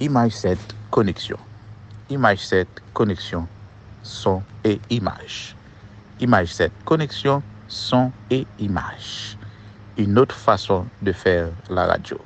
Image 7, connexion. Image 7, connexion, son et image. Image 7, connexion, son et image. Une autre façon de faire la radio.